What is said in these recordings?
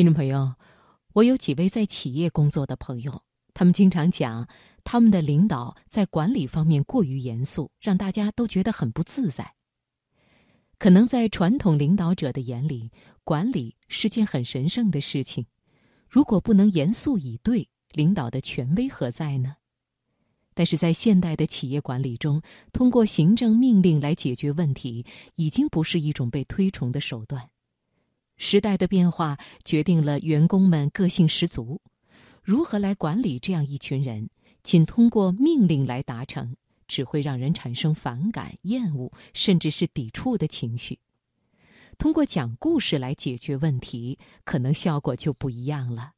听众朋友，我有几位在企业工作的朋友，他们经常讲，他们的领导在管理方面过于严肃，让大家都觉得很不自在。可能在传统领导者的眼里，管理是件很神圣的事情，如果不能严肃以对，领导的权威何在呢？但是在现代的企业管理中，通过行政命令来解决问题，已经不是一种被推崇的手段。时代的变化决定了员工们个性十足，如何来管理这样一群人？仅通过命令来达成，只会让人产生反感、厌恶，甚至是抵触的情绪。通过讲故事来解决问题，可能效果就不一样了。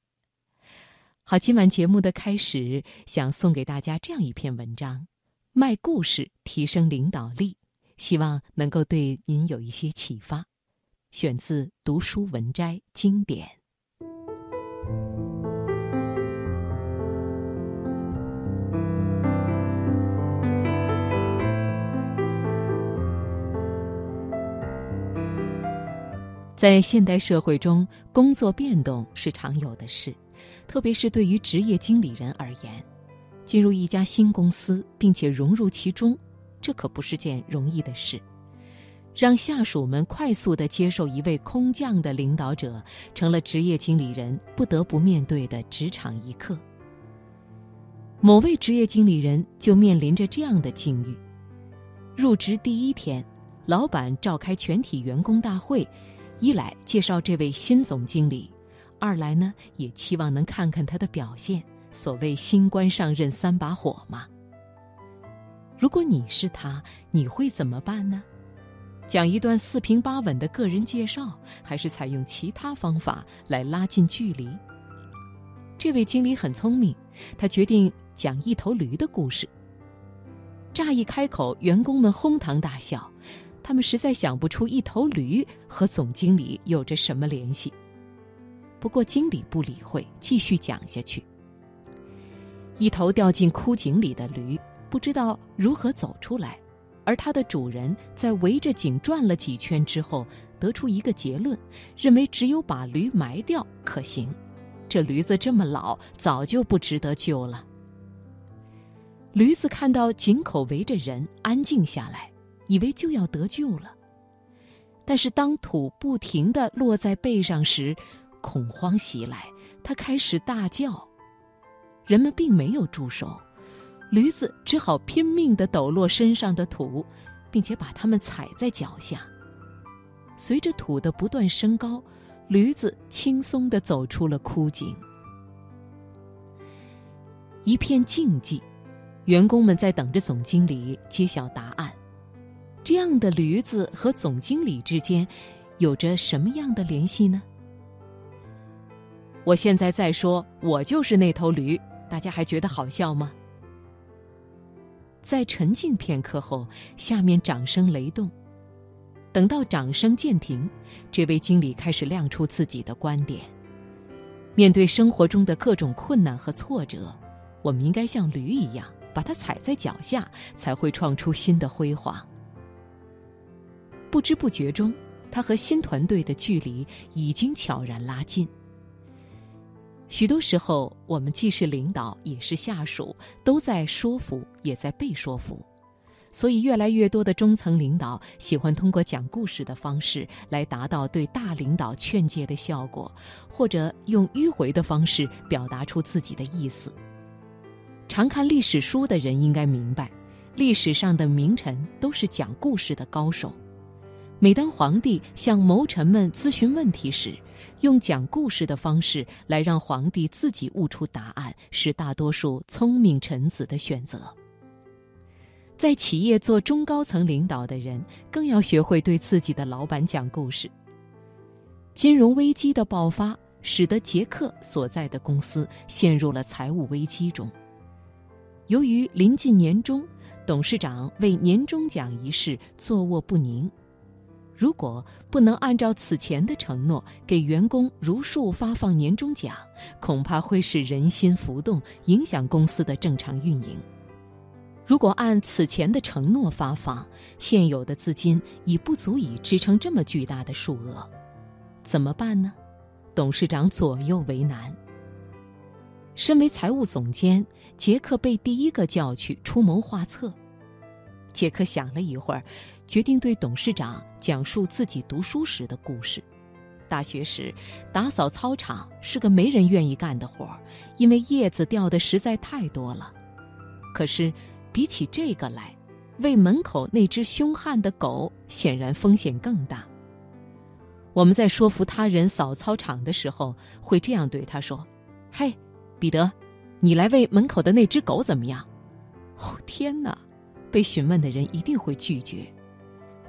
好，今晚节目的开始，想送给大家这样一篇文章：卖故事提升领导力，希望能够对您有一些启发。选自《读书文摘》经典。在现代社会中，工作变动是常有的事，特别是对于职业经理人而言，进入一家新公司并且融入其中，这可不是件容易的事。让下属们快速地接受一位空降的领导者，成了职业经理人不得不面对的职场一课。某位职业经理人就面临着这样的境遇：入职第一天，老板召开全体员工大会，一来介绍这位新总经理，二来呢也期望能看看他的表现。所谓新官上任三把火嘛。如果你是他，你会怎么办呢？讲一段四平八稳的个人介绍，还是采用其他方法来拉近距离？这位经理很聪明，他决定讲一头驴的故事。乍一开口，员工们哄堂大笑，他们实在想不出一头驴和总经理有着什么联系。不过经理不理会，继续讲下去。一头掉进枯井里的驴，不知道如何走出来。而它的主人在围着井转了几圈之后，得出一个结论，认为只有把驴埋掉可行。这驴子这么老，早就不值得救了。驴子看到井口围着人，安静下来，以为就要得救了。但是当土不停地落在背上时，恐慌袭来，它开始大叫。人们并没有住手。驴子只好拼命地抖落身上的土，并且把它们踩在脚下。随着土的不断升高，驴子轻松地走出了枯井。一片静寂，员工们在等着总经理揭晓答案。这样的驴子和总经理之间有着什么样的联系呢？我现在再说，我就是那头驴，大家还觉得好笑吗？在沉静片刻后，下面掌声雷动。等到掌声渐停，这位经理开始亮出自己的观点：面对生活中的各种困难和挫折，我们应该像驴一样，把它踩在脚下，才会创出新的辉煌。不知不觉中，他和新团队的距离已经悄然拉近。许多时候，我们既是领导也是下属，都在说服，也在被说服。所以，越来越多的中层领导喜欢通过讲故事的方式来达到对大领导劝诫的效果，或者用迂回的方式表达出自己的意思。常看历史书的人应该明白，历史上的名臣都是讲故事的高手。每当皇帝向谋臣们咨询问题时，用讲故事的方式来让皇帝自己悟出答案，是大多数聪明臣子的选择。在企业做中高层领导的人，更要学会对自己的老板讲故事。金融危机的爆发，使得杰克所在的公司陷入了财务危机中。由于临近年终，董事长为年终奖一事坐卧不宁。如果不能按照此前的承诺给员工如数发放年终奖，恐怕会使人心浮动，影响公司的正常运营。如果按此前的承诺发放，现有的资金已不足以支撑这么巨大的数额，怎么办呢？董事长左右为难。身为财务总监，杰克被第一个叫去出谋划策。杰克想了一会儿，决定对董事长讲述自己读书时的故事。大学时，打扫操场是个没人愿意干的活儿，因为叶子掉的实在太多了。可是，比起这个来，喂门口那只凶悍的狗显然风险更大。我们在说服他人扫操场的时候，会这样对他说：“嘿，彼得，你来喂门口的那只狗怎么样？”哦，天哪！被询问的人一定会拒绝。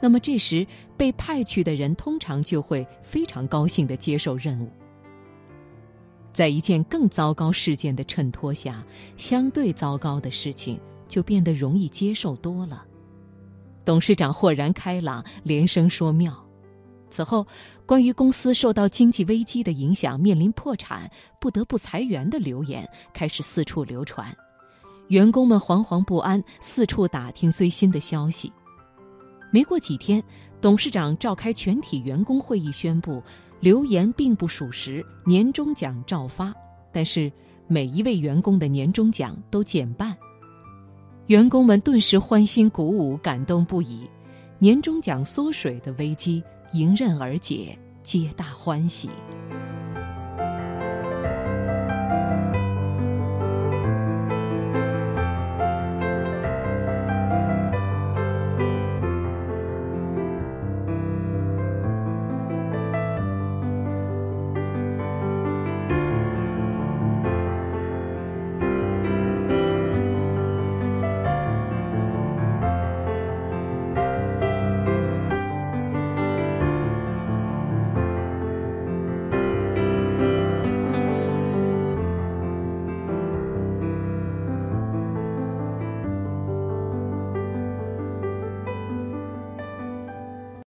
那么这时被派去的人通常就会非常高兴地接受任务。在一件更糟糕事件的衬托下，相对糟糕的事情就变得容易接受多了。董事长豁然开朗，连声说妙。此后，关于公司受到经济危机的影响，面临破产，不得不裁员的流言开始四处流传，员工们惶惶不安，四处打听最新的消息。没过几天，董事长召开全体员工会议，宣布流言并不属实，年终奖照发。但是每一位员工的年终奖都减半，员工们顿时欢欣鼓舞，感动不已。年终奖缩水的危机迎刃而解，皆大欢喜。